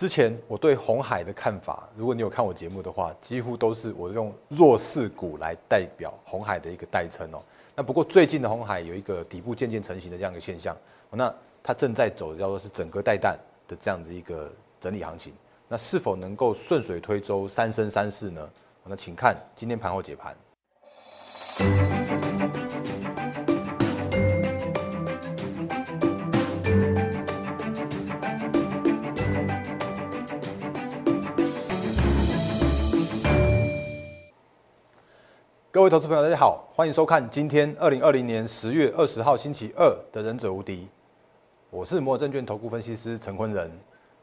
之前我对红海的看法，如果你有看我节目的话，几乎都是我用弱势股来代表红海的一个代称哦。那不过最近的红海有一个底部渐渐成型的这样一个现象，那它正在走的叫做是整个带弹的这样子一个整理行情。那是否能够顺水推舟三生三世呢？那请看今天盘后解盘。各位投资朋友，大家好，欢迎收看今天二零二零年十月二十号星期二的《忍者无敌》，我是摩尔证券投顾分析师陈坤仁。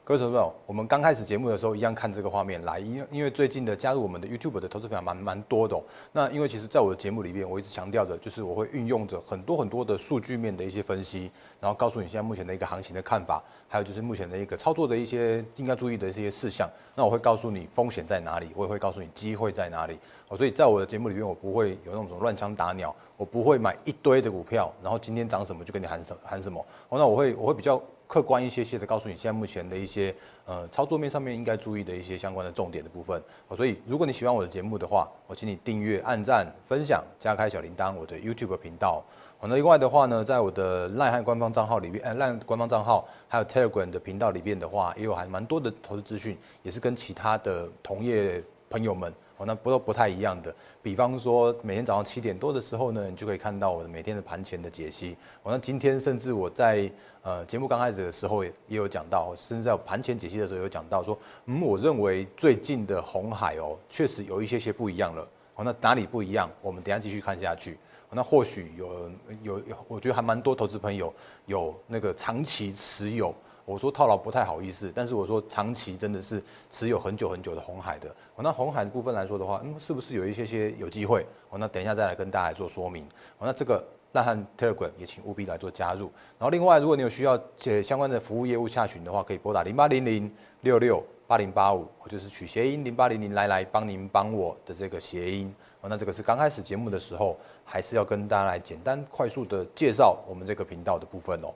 各位朋友，我们刚开始节目的时候，一样看这个画面来，因为因为最近的加入我们的 YouTube 的投资朋友蛮蛮多的。那因为其实在我的节目里面，我一直强调的就是，我会运用着很多很多的数据面的一些分析，然后告诉你现在目前的一个行情的看法，还有就是目前的一个操作的一些应该注意的一些事项。那我会告诉你风险在哪里，我也会告诉你机会在哪里。哦，所以在我的节目里面，我不会有那种乱枪打鸟，我不会买一堆的股票，然后今天涨什么就跟你喊什喊什么。哦，那我会我会比较。客观一些些的告诉你，现在目前的一些呃操作面上面应该注意的一些相关的重点的部分。所以如果你喜欢我的节目的话，我请你订阅、按赞、分享、加开小铃铛，我的 YouTube 频道。那另外的话呢，在我的赖汉官方账号里面，呃，赖官方账号还有 Telegram 的频道里面的话，也有还蛮多的投资资讯，也是跟其他的同业朋友们。哦，那不都不太一样的。比方说，每天早上七点多的时候呢，你就可以看到我的每天的盘前的解析。哦，那今天甚至我在呃节目刚开始的时候也也有讲到，甚至在盘前解析的时候有讲到说，嗯，我认为最近的红海哦，确实有一些些不一样了。哦，那哪里不一样？我们等下继续看下去。那或许有有有，我觉得还蛮多投资朋友有那个长期持有。我说套牢不太好意思，但是我说长期真的是持有很久很久的红海的。那红海的部分来说的话，嗯，是不是有一些些有机会？哦，那等一下再来跟大家做说明。哦，那这个烂汉 Telegram 也请务必来做加入。然后另外，如果你有需要这相关的服务业务下询的话，可以拨打零八零零六六八零八五，或就是取谐音零八零零来来帮您帮我的这个谐音。哦，那这个是刚开始节目的时候，还是要跟大家来简单快速的介绍我们这个频道的部分哦。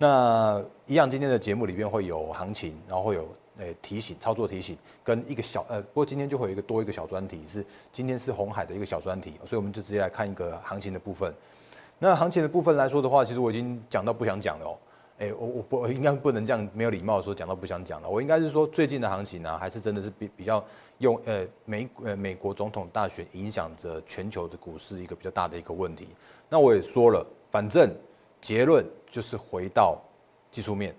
那一样，今天的节目里面会有行情，然后会有诶提醒、操作提醒，跟一个小呃，不过今天就会有一个多一个小专题，是今天是红海的一个小专题，所以我们就直接来看一个行情的部分。那行情的部分来说的话，其实我已经讲到不想讲了哦，诶，我我不应该不能这样没有礼貌说讲到不想讲了，我应该是说最近的行情呢，还是真的是比比较用呃美呃美国总统大选影响着全球的股市一个比较大的一个问题。那我也说了，反正。结论就是回到技术面，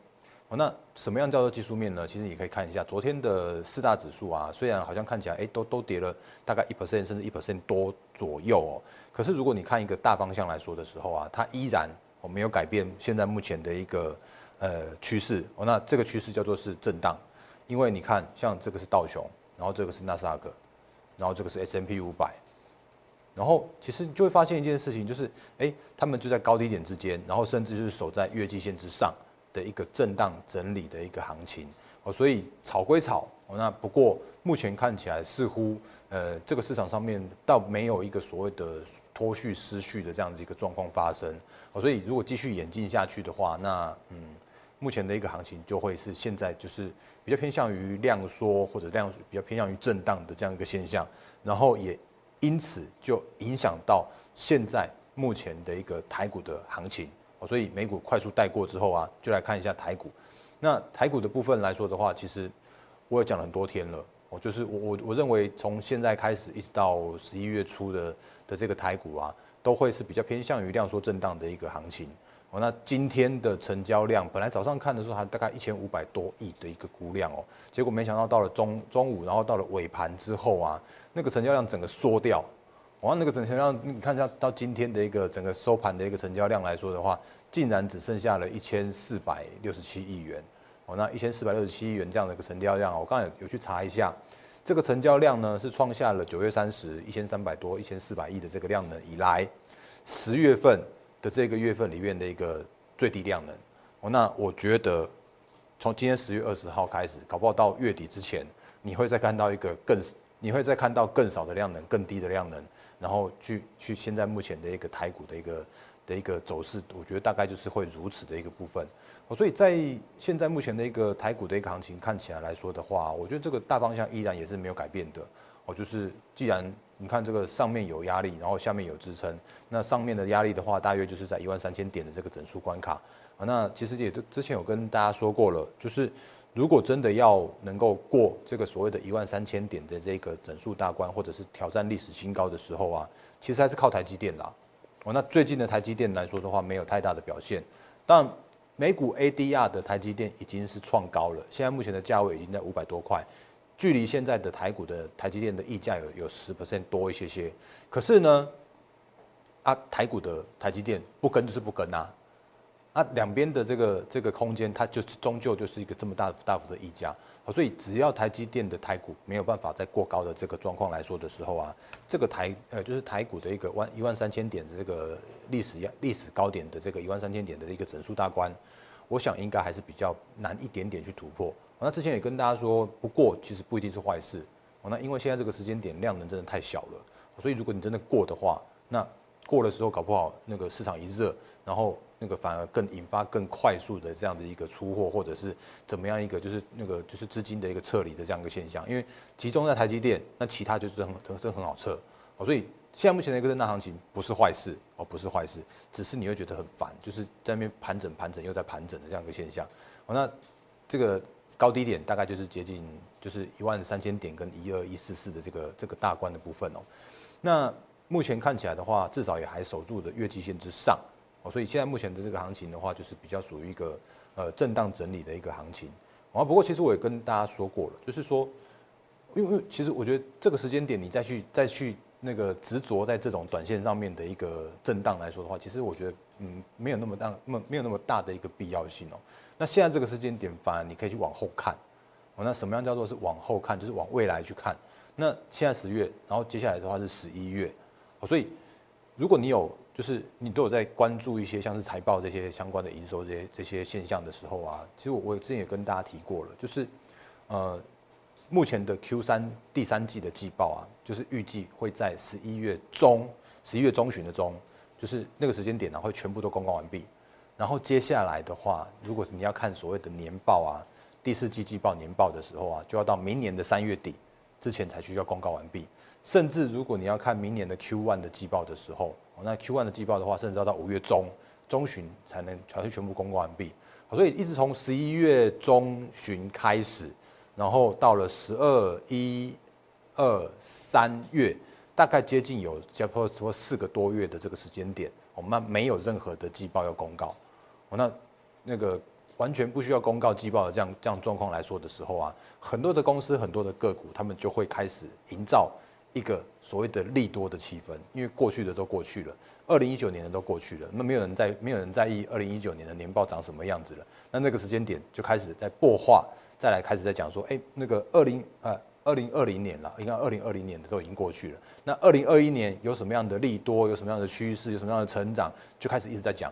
哦，那什么样叫做技术面呢？其实你可以看一下昨天的四大指数啊，虽然好像看起来哎都都跌了大概一 percent 甚至一 percent 多左右哦，可是如果你看一个大方向来说的时候啊，它依然哦没有改变现在目前的一个呃趋势哦，那这个趋势叫做是震荡，因为你看像这个是道琼，然后这个是纳斯达克，然后这个是 S M P 五百。然后其实你就会发现一件事情，就是哎，他们就在高低点之间，然后甚至就是守在月季线之上的一个震荡整理的一个行情哦。所以炒归炒，那不过目前看起来似乎呃这个市场上面倒没有一个所谓的脱序失序的这样子一个状况发生哦。所以如果继续演进下去的话，那嗯，目前的一个行情就会是现在就是比较偏向于量缩或者量比较偏向于震荡的这样一个现象，然后也。因此就影响到现在目前的一个台股的行情，所以美股快速带过之后啊，就来看一下台股。那台股的部分来说的话，其实我也讲了很多天了，哦，就是我我我认为从现在开始一直到十一月初的的这个台股啊，都会是比较偏向于量缩震荡的一个行情。哦，那今天的成交量本来早上看的时候还大概一千五百多亿的一个估量哦，结果没想到到了中中午，然后到了尾盘之后啊。那个成交量整个缩掉，哇，那个成交量你看一下，到今天的一个整个收盘的一个成交量来说的话，竟然只剩下了一千四百六十七亿元，哦，那一千四百六十七亿元这样的一个成交量，我刚才有去查一下，这个成交量呢是创下了九月三十一千三百多、一千四百亿的这个量能以来，十月份的这个月份里面的一个最低量能，哦，那我觉得从今天十月二十号开始，搞不好到月底之前，你会再看到一个更。你会再看到更少的量能、更低的量能，然后去去现在目前的一个台股的一个的一个走势，我觉得大概就是会如此的一个部分。所以在现在目前的一个台股的一个行情看起来来说的话，我觉得这个大方向依然也是没有改变的。哦，就是既然你看这个上面有压力，然后下面有支撑，那上面的压力的话，大约就是在一万三千点的这个整数关卡。啊，那其实也都之前有跟大家说过了，就是如果真的要能够过这个所谓的一万三千点的这个整数大关，或者是挑战历史新高的时候啊，其实还是靠台积电啦。哦，那最近的台积电来说的话，没有太大的表现，但美股 ADR 的台积电已经是创高了，现在目前的价位已经在五百多块，距离现在的台股的台积电的溢价有有十 percent 多一些些。可是呢，啊，台股的台积电不跟就是不跟啊，啊，两边的这个这个空间，它就是终究就是一个这么大大幅的溢价。所以只要台积电的台股没有办法在过高的这个状况来说的时候啊，这个台呃就是台股的一个万一万三千点的这个历史历史高点的这个一万三千点的一个整数大关，我想应该还是比较难一点点去突破。那之前也跟大家说，不过其实不一定是坏事。那因为现在这个时间点量能真的太小了，所以如果你真的过的话，那过的时候搞不好那个市场一热，然后。那个反而更引发更快速的这样的一个出货，或者是怎么样一个就是那个就是资金的一个撤离的这样一个现象，因为集中在台积电，那其他就是很很这很好撤，所以现在目前的一个震荡行情不是坏事哦，不是坏事，只是你会觉得很烦，就是在那边盘整盘整又在盘整的这样一个现象，那这个高低点大概就是接近就是一万三千点跟一二一四四的这个这个大关的部分哦，那目前看起来的话，至少也还守住的月季线之上。哦，所以现在目前的这个行情的话，就是比较属于一个呃震荡整理的一个行情。啊，不过其实我也跟大家说过了，就是说，因为因为其实我觉得这个时间点你再去再去那个执着在这种短线上面的一个震荡来说的话，其实我觉得嗯没有那么大，没没有那么大的一个必要性哦。那现在这个时间点，反而你可以去往后看。哦，那什么样叫做是往后看？就是往未来去看。那现在十月，然后接下来的话是十一月。哦，所以如果你有就是你都有在关注一些像是财报这些相关的营收这些这些现象的时候啊，其实我我之前也跟大家提过了，就是呃目前的 Q 三第三季的季报啊，就是预计会在十一月中十一月中旬的中，就是那个时间点呢会全部都公告完毕。然后接下来的话，如果是你要看所谓的年报啊，第四季季报年报的时候啊，就要到明年的三月底之前才需要公告完毕。甚至如果你要看明年的 Q one 的季报的时候，那 Q one 的季报的话，甚至要到五月中中旬才能才会全部公告完毕。所以一直从十一月中旬开始，然后到了十二一二三月，大概接近有差不多四个多月的这个时间点，我们没有任何的季报要公告。那那个完全不需要公告季报的这样这样状况来说的时候啊，很多的公司很多的个股，他们就会开始营造。一个所谓的利多的气氛，因为过去的都过去了，二零一九年的都过去了，那没有人在没有人在意二零一九年的年报长什么样子了。那那个时间点就开始在破化，再来开始在讲说，哎，那个二零呃二零二零年了，应该二零二零年的都已经过去了。那二零二一年有什么样的利多，有什么样的趋势，有什么样的成长，就开始一直在讲。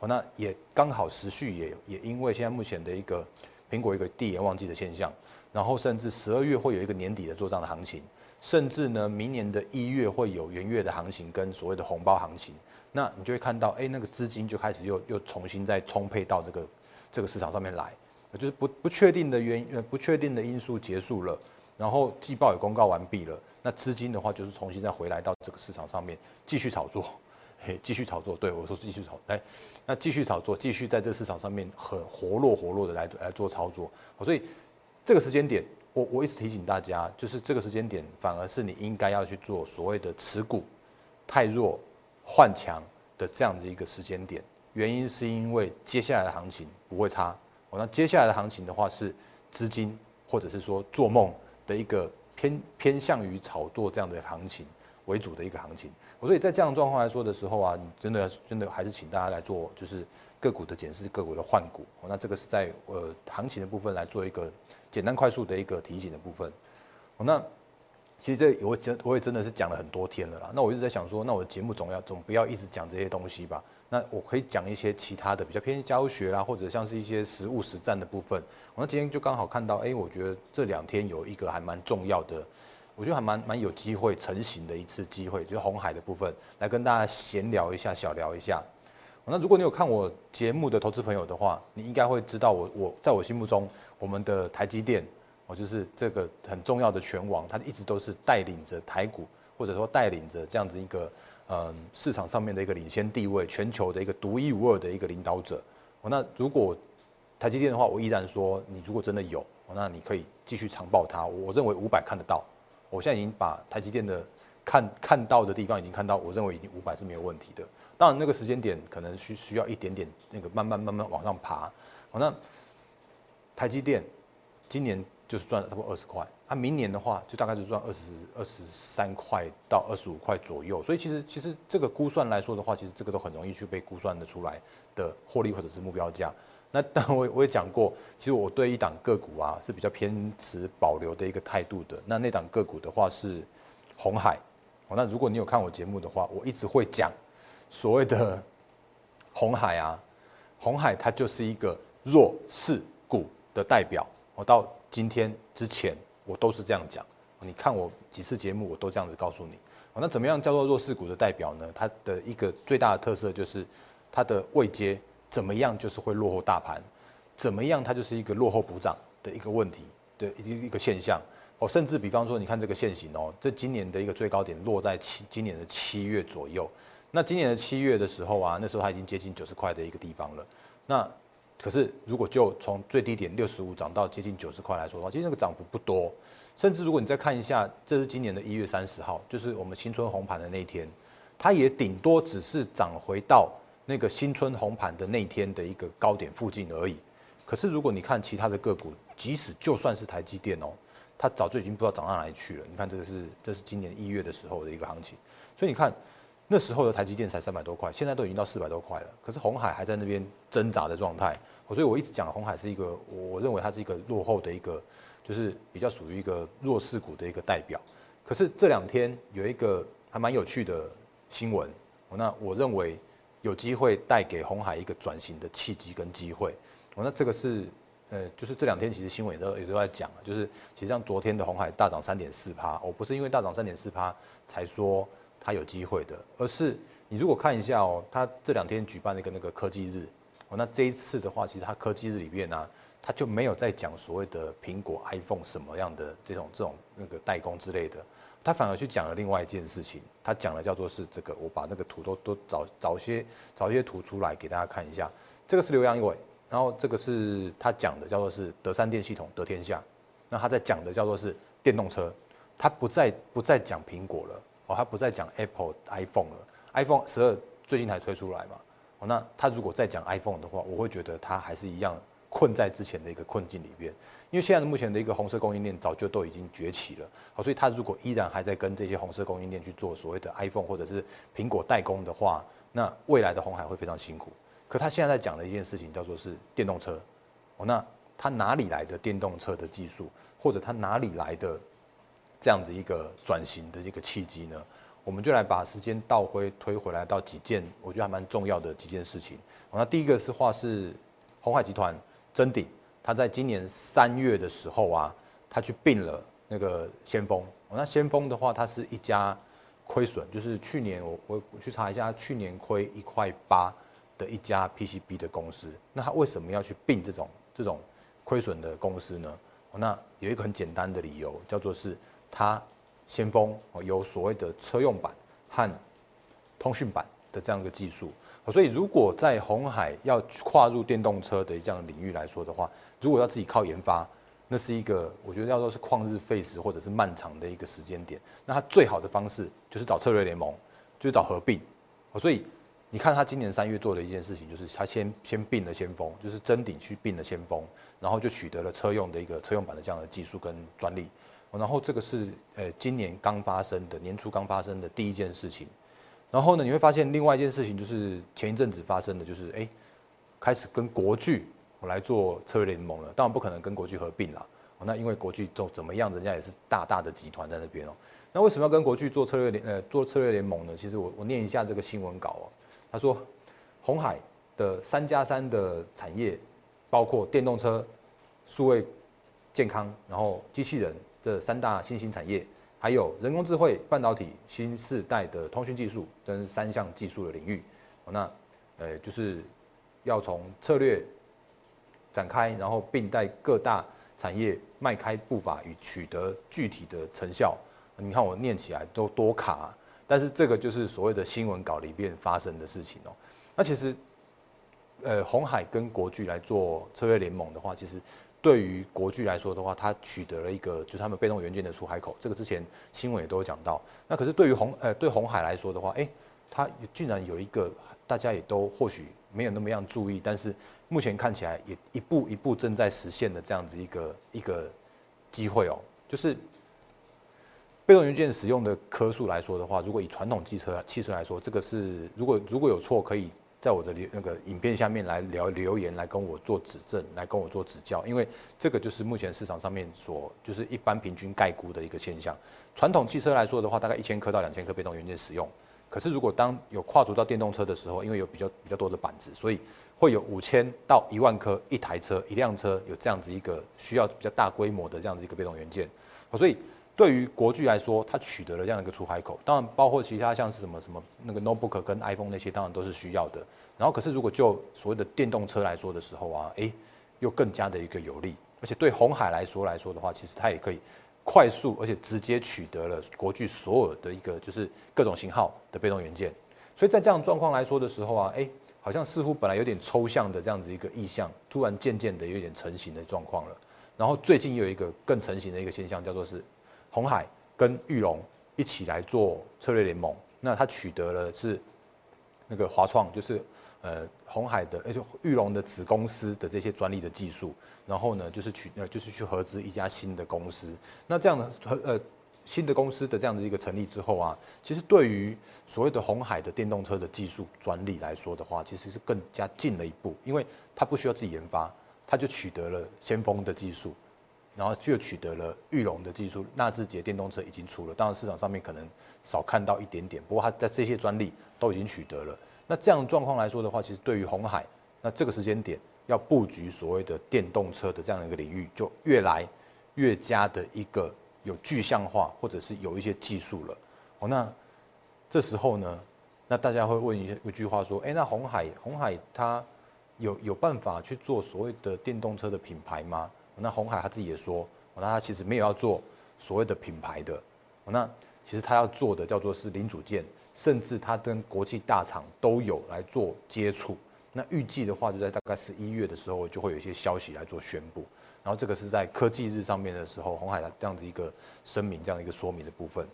哦，那也刚好时序也也因为现在目前的一个苹果一个递延旺季的现象，然后甚至十二月会有一个年底的做账的行情。甚至呢，明年的一月会有元月的行情跟所谓的红包行情，那你就会看到，哎，那个资金就开始又又重新再充沛到这个这个市场上面来，就是不不确定的原呃不确定的因素结束了，然后季报也公告完毕了，那资金的话就是重新再回来到这个市场上面继续炒作，嘿，继续炒作，对我说继续炒，哎，那继续炒作，继续在这个市场上面很活络活络的来来做操作，所以这个时间点。我我一直提醒大家，就是这个时间点，反而是你应该要去做所谓的持股太弱换强的这样子一个时间点。原因是因为接下来的行情不会差。那接下来的行情的话是资金或者是说做梦的一个偏偏向于炒作这样的行情为主的一个行情。所以在这样状况来说的时候啊，你真的真的还是请大家来做，就是个股的检视，个股的换股。那这个是在呃行情的部分来做一个。简单快速的一个提醒的部分，那其实这我真我也真的是讲了很多天了啦。那我一直在想说，那我的节目总要总不要一直讲这些东西吧？那我可以讲一些其他的比较偏教学啦，或者像是一些实物实战的部分。我那今天就刚好看到，哎，我觉得这两天有一个还蛮重要的，我觉得还蛮蛮有机会成型的一次机会，就是红海的部分，来跟大家闲聊一下，小聊一下。那如果你有看我节目的投资朋友的话，你应该会知道我我在我心目中，我们的台积电，我就是这个很重要的拳王，它一直都是带领着台股，或者说带领着这样子一个嗯市场上面的一个领先地位，全球的一个独一无二的一个领导者。哦那如果台积电的话，我依然说，你如果真的有，那你可以继续长报它。我认为五百看得到，我现在已经把台积电的看看到的地方已经看到，我认为已经五百是没有问题的。当然，那个时间点可能需需要一点点那个慢慢慢慢往上爬。好，那台积电今年就是赚了差不多二十块，它明年的话就大概就赚二十二十三块到二十五块左右。所以其实其实这个估算来说的话，其实这个都很容易去被估算的出来的获利或者是目标价。那 但我我也讲过，其实我对一档个股啊是比较偏持保留的一个态度的。那那档个股的话是红海。哦，那如果你有看我节目的话，我一直会讲。所谓的红海啊，红海它就是一个弱势股的代表。我到今天之前，我都是这样讲。你看我几次节目，我都这样子告诉你。那怎么样叫做弱势股的代表呢？它的一个最大的特色就是它的位阶怎么样，就是会落后大盘，怎么样它就是一个落后补涨的一个问题的一一个现象。哦，甚至比方说，你看这个线型哦，这今年的一个最高点落在七今年的七月左右。那今年的七月的时候啊，那时候它已经接近九十块的一个地方了。那可是如果就从最低点六十五涨到接近九十块来说的话，其实那个涨幅不多。甚至如果你再看一下，这是今年的一月三十号，就是我们新春红盘的那一天，它也顶多只是涨回到那个新春红盘的那天的一个高点附近而已。可是如果你看其他的个股，即使就算是台积电哦，它早就已经不知道涨到哪里去了。你看这个是这是今年一月的时候的一个行情，所以你看。那时候的台积电才三百多块，现在都已经到四百多块了。可是红海还在那边挣扎的状态，所以我一直讲红海是一个，我认为它是一个落后的一个，就是比较属于一个弱势股的一个代表。可是这两天有一个还蛮有趣的新闻，那我认为有机会带给红海一个转型的契机跟机会。那这个是，呃，就是这两天其实新闻也都也都在讲，就是其实像昨天的红海大涨三点四趴，我不是因为大涨三点四趴才说。它有机会的，而是你如果看一下哦，它这两天举办了一个那个科技日，哦，那这一次的话，其实它科技日里面呢，它就没有在讲所谓的苹果 iPhone 什么样的这种这种那个代工之类的，它反而去讲了另外一件事情，它讲了叫做是这个，我把那个图都都找找些找些图出来给大家看一下，这个是刘洋伟，然后这个是他讲的叫做是德三电系统得天下，那他在讲的叫做是电动车，他不再不再讲苹果了。哦，他不再讲 Apple iPhone 了，iPhone 十二最近才推出来嘛。哦，那他如果再讲 iPhone 的话，我会觉得他还是一样困在之前的一个困境里边。因为现在目前的一个红色供应链早就都已经崛起了，好，所以他如果依然还在跟这些红色供应链去做所谓的 iPhone 或者是苹果代工的话，那未来的红海会非常辛苦。可他现在在讲的一件事情叫做是电动车，哦，那他哪里来的电动车的技术，或者他哪里来的？这样子一个转型的一个契机呢，我们就来把时间倒回推回来到几件我觉得还蛮重要的几件事情。那第一个是话是红海集团真鼎，他在今年三月的时候啊，他去并了那个先锋。那先锋的话，它是一家亏损，就是去年我我去查一下，去年亏一块八的一家 PCB 的公司。那他为什么要去并这种这种亏损的公司呢？那有一个很简单的理由，叫做是。它先锋哦有所谓的车用版和通讯版的这样一个技术，所以如果在红海要跨入电动车的这样领域来说的话，如果要自己靠研发，那是一个我觉得要说是旷日费时或者是漫长的一个时间点。那它最好的方式就是找策略联盟，就是找合并。所以你看他今年三月做的一件事情，就是他先先并了先锋，就是真鼎去并了先锋，然后就取得了车用的一个车用版的这样的技术跟专利。然后这个是呃今年刚发生的年初刚发生的第一件事情，然后呢你会发现另外一件事情就是前一阵子发生的就是哎开始跟国巨我来做策略联盟了，当然不可能跟国巨合并了，那因为国巨做怎么样，人家也是大大的集团在那边哦。那为什么要跟国巨做策略联呃做策略联盟呢？其实我我念一下这个新闻稿哦，他说红海的三加三的产业包括电动车、数位健康，然后机器人。这三大新兴产业，还有人工智慧、半导体、新世代的通讯技术等三项技术的领域。那呃，就是要从策略展开，然后并带各大产业迈开步伐与取得具体的成效。你看我念起来都多卡，但是这个就是所谓的新闻稿里面发生的事情哦。那其实，呃，红海跟国巨来做策略联盟的话，其实。对于国巨来说的话，它取得了一个就是他们被动元件的出海口，这个之前新闻也都有讲到。那可是对于红呃对红海来说的话，哎，它竟然有一个大家也都或许没有那么样注意，但是目前看起来也一步一步正在实现的这样子一个一个机会哦，就是被动元件使用的颗数来说的话，如果以传统汽车汽车来说，这个是如果如果有错可以。在我的那个影片下面来聊留言，来跟我做指正，来跟我做指教，因为这个就是目前市场上面所就是一般平均概估的一个现象。传统汽车来说的话，大概一千颗到两千颗被动元件使用。可是如果当有跨足到电动车的时候，因为有比较比较多的板子，所以会有五千到一万颗一台车一辆车有这样子一个需要比较大规模的这样子一个被动元件，所以。对于国巨来说，它取得了这样一个出海口，当然包括其他像是什么什么那个 notebook 跟 iPhone 那些，当然都是需要的。然后，可是如果就所谓的电动车来说的时候啊，诶，又更加的一个有利。而且对红海来说来说的话，其实它也可以快速而且直接取得了国巨所有的一个就是各种型号的被动元件。所以在这样状况来说的时候啊，诶，好像似乎本来有点抽象的这样子一个意象，突然渐渐的有点成型的状况了。然后最近又有一个更成型的一个现象，叫做是。红海跟玉龙一起来做策略联盟，那他取得了是那个华创，就是呃红海的，而且玉龙的子公司的这些专利的技术，然后呢就是取呃就是去合资一家新的公司。那这样的和呃新的公司的这样的一个成立之后啊，其实对于所谓的红海的电动车的技术专利来说的话，其实是更加进了一步，因为它不需要自己研发，它就取得了先锋的技术。然后就取得了玉龙的技术，纳智捷电动车已经出了，当然市场上面可能少看到一点点，不过它在这些专利都已经取得了。那这样状况来说的话，其实对于红海，那这个时间点要布局所谓的电动车的这样一个领域，就越来越加的一个有具象化，或者是有一些技术了。哦，那这时候呢，那大家会问一一句话说，哎，那红海红海它有有办法去做所谓的电动车的品牌吗？那红海他自己也说，那他其实没有要做所谓的品牌的，那其实他要做的叫做是零组件，甚至他跟国际大厂都有来做接触。那预计的话，就在大概十一月的时候，就会有一些消息来做宣布。然后这个是在科技日上面的时候，红海的这样子一个声明，这样一个说明的部分。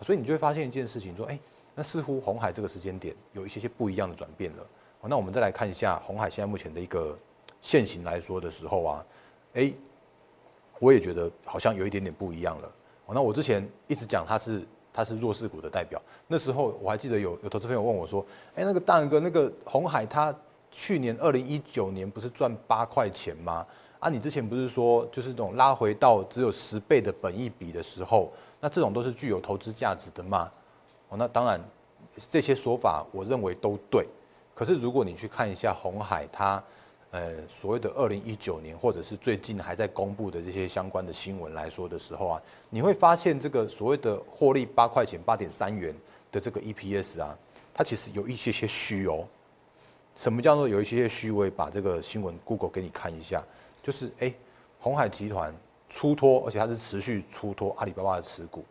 所以你就会发现一件事情，说，哎，那似乎红海这个时间点有一些些不一样的转变了。那我们再来看一下红海现在目前的一个现形来说的时候啊，哎。我也觉得好像有一点点不一样了。那我之前一直讲它是它是弱势股的代表，那时候我还记得有有投资朋友问我说：“哎，那个大哥，那个红海它去年二零一九年不是赚八块钱吗？啊，你之前不是说就是这种拉回到只有十倍的本益比的时候，那这种都是具有投资价值的吗？”哦，那当然这些说法我认为都对。可是如果你去看一下红海它。呃，所谓的二零一九年，或者是最近还在公布的这些相关的新闻来说的时候啊，你会发现这个所谓的获利八块钱、八点三元的这个 EPS 啊，它其实有一些些虚哦。什么叫做有一些些虚？我把这个新闻 Google 给你看一下，就是哎，红海集团出脱，而且它是持续出脱阿里巴巴的持股，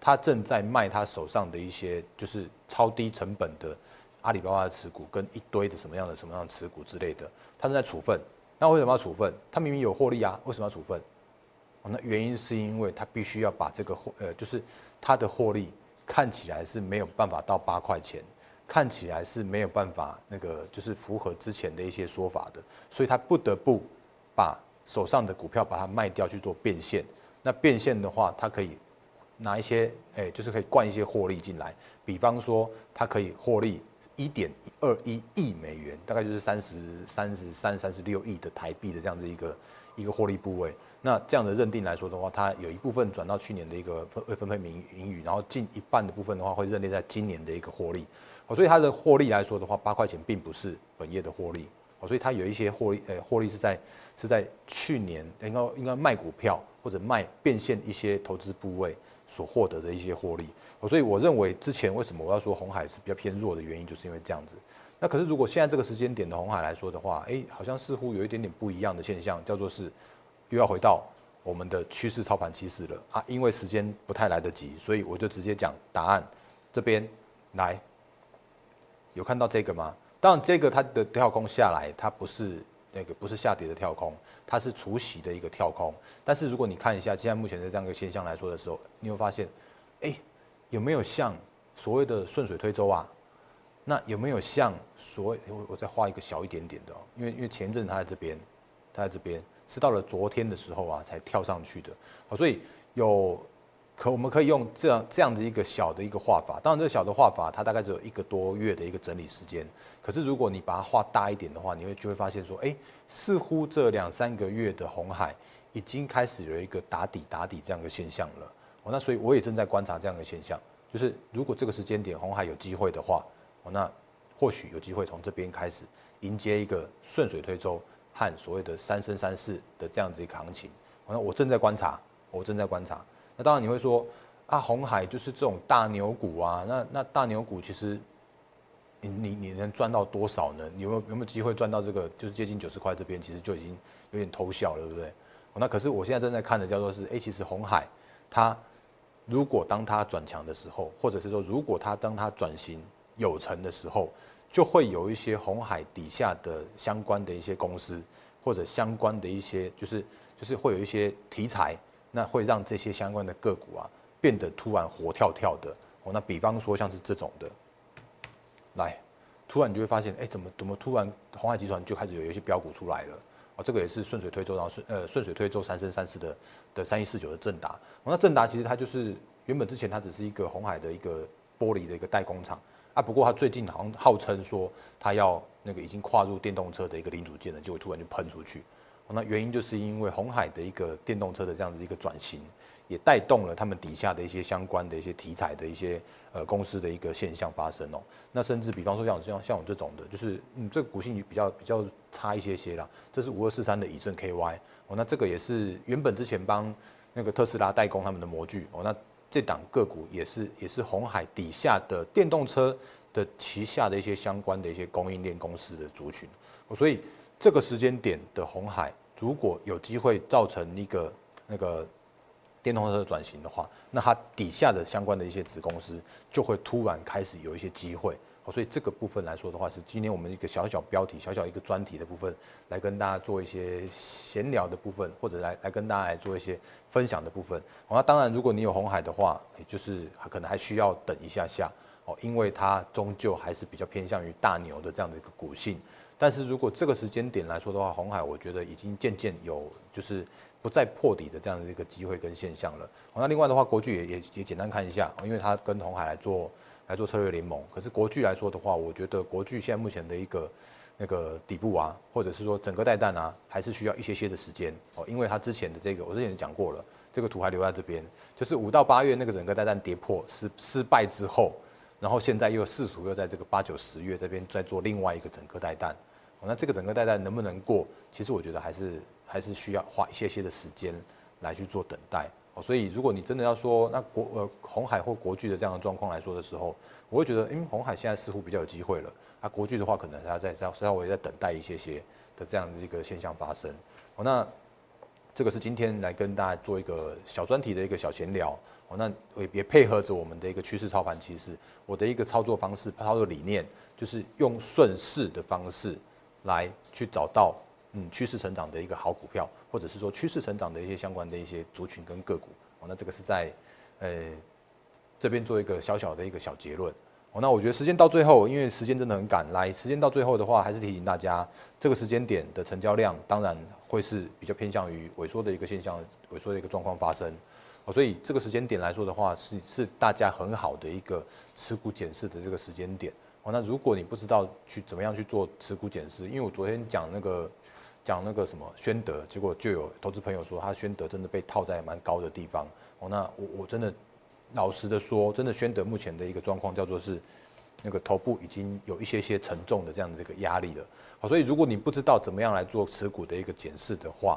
它正在卖它手上的一些就是超低成本的。阿里巴巴的持股跟一堆的什么样的什么样的持股之类的，他正在处分。那为什么要处分？他明明有获利啊，为什么要处分？哦，那原因是因为他必须要把这个获呃，就是他的获利看起来是没有办法到八块钱，看起来是没有办法那个就是符合之前的一些说法的，所以他不得不把手上的股票把它卖掉去做变现。那变现的话，他可以拿一些哎，就是可以灌一些获利进来，比方说他可以获利。一点二一亿美元，大概就是三十三十三三十六亿的台币的这样子一个一个获利部位。那这样的认定来说的话，它有一部分转到去年的一个分分配盈盈余，然后近一半的部分的话会认定在今年的一个获利。哦，所以它的获利来说的话，八块钱并不是本业的获利。哦，所以它有一些获利，呃，获利是在是在去年应该应该卖股票或者卖变现一些投资部位所获得的一些获利。所以我认为之前为什么我要说红海是比较偏弱的原因，就是因为这样子。那可是如果现在这个时间点的红海来说的话，哎，好像似乎有一点点不一样的现象，叫做是又要回到我们的趋势操盘趋势了啊。因为时间不太来得及，所以我就直接讲答案。这边来，有看到这个吗？当然，这个它的跳空下来，它不是那个不是下跌的跳空，它是除息的一个跳空。但是如果你看一下现在目前的这样一个现象来说的时候，你会发现，哎，有没有像所谓的顺水推舟啊？那有没有像所谓我我再画一个小一点点的，因为因为前阵它在这边，它在这边是到了昨天的时候啊才跳上去的，好，所以有可我们可以用这样这样的一个小的一个画法，当然这个小的画法它大概只有一个多月的一个整理时间，可是如果你把它画大一点的话，你会就会发现说，哎，似乎这两三个月的红海已经开始有一个打底打底这样的现象了，哦，那所以我也正在观察这样的现象，就是如果这个时间点红海有机会的话。哦，那或许有机会从这边开始迎接一个顺水推舟和所谓的三生三世的这样子一个行情。那我正在观察，我正在观察。那当然你会说啊，红海就是这种大牛股啊，那那大牛股其实你你你能赚到多少呢？你有没有有没有机会赚到这个就是接近九十块这边，其实就已经有点偷笑了，对不对？那可是我现在正在看的叫做是，哎，其实红海它如果当它转强的时候，或者是说如果它当它转型。有成的时候，就会有一些红海底下的相关的一些公司，或者相关的一些，就是就是会有一些题材，那会让这些相关的个股啊变得突然活跳跳的。哦，那比方说像是这种的，来，突然你就会发现，哎，怎么怎么突然红海集团就开始有一些标股出来了？哦，这个也是顺水推舟，然后顺呃顺水推舟三生三世的的三一四九的正达。哦，那正达其实它就是原本之前它只是一个红海的一个玻璃的一个代工厂。啊，不过它最近好像号称说它要那个已经跨入电动车的一个零组件了，就会突然就喷出去。那原因就是因为红海的一个电动车的这样子一个转型，也带动了他们底下的一些相关的一些题材的一些呃公司的一个现象发生哦。那甚至比方说像像像我这种的，就是嗯这个股性比较比较差一些些啦。这是五二四三的以盛 KY 哦，那这个也是原本之前帮那个特斯拉代工他们的模具哦，那。这档个股也是也是红海底下的电动车的旗下的一些相关的一些供应链公司的族群，所以这个时间点的红海如果有机会造成一个那个电动车的转型的话，那它底下的相关的一些子公司就会突然开始有一些机会。所以这个部分来说的话，是今天我们一个小小标题、小小一个专题的部分，来跟大家做一些闲聊的部分，或者来来跟大家来做一些分享的部分。那当然，如果你有红海的话，也就是可能还需要等一下下哦，因为它终究还是比较偏向于大牛的这样的一个股性。但是如果这个时间点来说的话，红海我觉得已经渐渐有就是不再破底的这样的一个机会跟现象了。那另外的话，国巨也也也简单看一下，因为它跟红海来做。来做策略联盟，可是国巨来说的话，我觉得国巨现在目前的一个那个底部啊，或者是说整个带弹啊，还是需要一些些的时间哦，因为它之前的这个我之前讲过了，这个图还留在这边，就是五到八月那个整个带弹跌破失失败之后，然后现在又试图又在这个八九十月这边再做另外一个整个带弹，那这个整个代代能不能过？其实我觉得还是还是需要花一些些的时间来去做等待。哦，所以如果你真的要说那国呃红海或国巨的这样的状况来说的时候，我会觉得，因为红海现在似乎比较有机会了，啊，国巨的话可能还要再稍稍微再等待一些些的这样的一个现象发生。哦，那这个是今天来跟大家做一个小专题的一个小闲聊。哦，那也也配合着我们的一个趋势操盘趋势，我的一个操作方式、操作理念，就是用顺势的方式来去找到。嗯，趋势成长的一个好股票，或者是说趋势成长的一些相关的一些族群跟个股，哦，那这个是在，呃，这边做一个小小的一个小结论，哦，那我觉得时间到最后，因为时间真的很赶，来，时间到最后的话，还是提醒大家，这个时间点的成交量当然会是比较偏向于萎缩的一个现象，萎缩的一个状况发生，哦，所以这个时间点来说的话，是是大家很好的一个持股检视的这个时间点，哦，那如果你不知道去怎么样去做持股检视，因为我昨天讲那个。讲那个什么宣德，结果就有投资朋友说，他宣德真的被套在蛮高的地方哦。那我我真的老实的说，真的宣德目前的一个状况叫做是那个头部已经有一些些沉重的这样的一个压力了。好，所以如果你不知道怎么样来做持股的一个检视的话，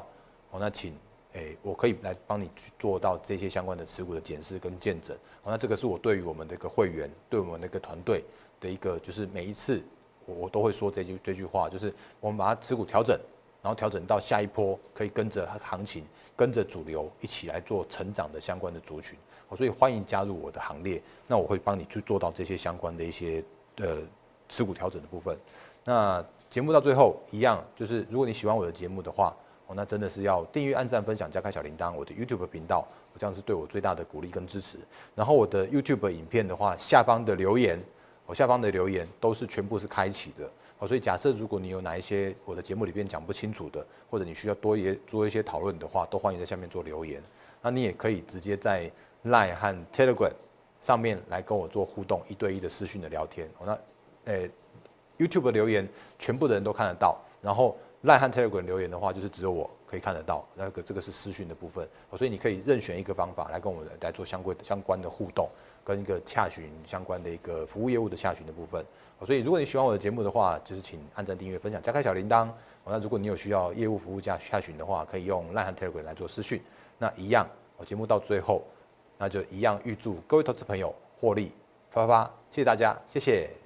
哦，那请诶，我可以来帮你去做到这些相关的持股的检视跟见证。哦，那这个是我对于我们的一个会员，对我们的一个团队的一个，就是每一次。我我都会说这句这句话，就是我们把它持股调整，然后调整到下一波可以跟着行情、跟着主流一起来做成长的相关的族群。所以欢迎加入我的行列，那我会帮你去做到这些相关的一些呃持股调整的部分。那节目到最后一样，就是如果你喜欢我的节目的话，哦，那真的是要订阅、按赞、分享、加开小铃铛，我的 YouTube 频道，这样是对我最大的鼓励跟支持。然后我的 YouTube 影片的话，下方的留言，我下方的留言都是全部是开启的。哦，所以假设如果你有哪一些我的节目里边讲不清楚的，或者你需要多一做一些讨论的话，都欢迎在下面做留言。那你也可以直接在 Line 和 Telegram 上面来跟我做互动，一对一的私讯的聊天。那，诶，YouTube 留言全部的人都看得到，然后 Line 和 Telegram 留言的话，就是只有我可以看得到。那个这个是私讯的部分，所以你可以任选一个方法来跟我来做相关相关的互动，跟一个洽询相关的一个服务业务的洽询的部分。所以如果你喜欢我的节目的话，就是请按赞、订阅、分享、加开小铃铛。那如果你有需要业务服务加洽询的话，可以用 Line 和 Telegram 来做私讯。那一样，我节目到最后。那就一样，预祝各位投资朋友获利发发发！谢谢大家，谢谢。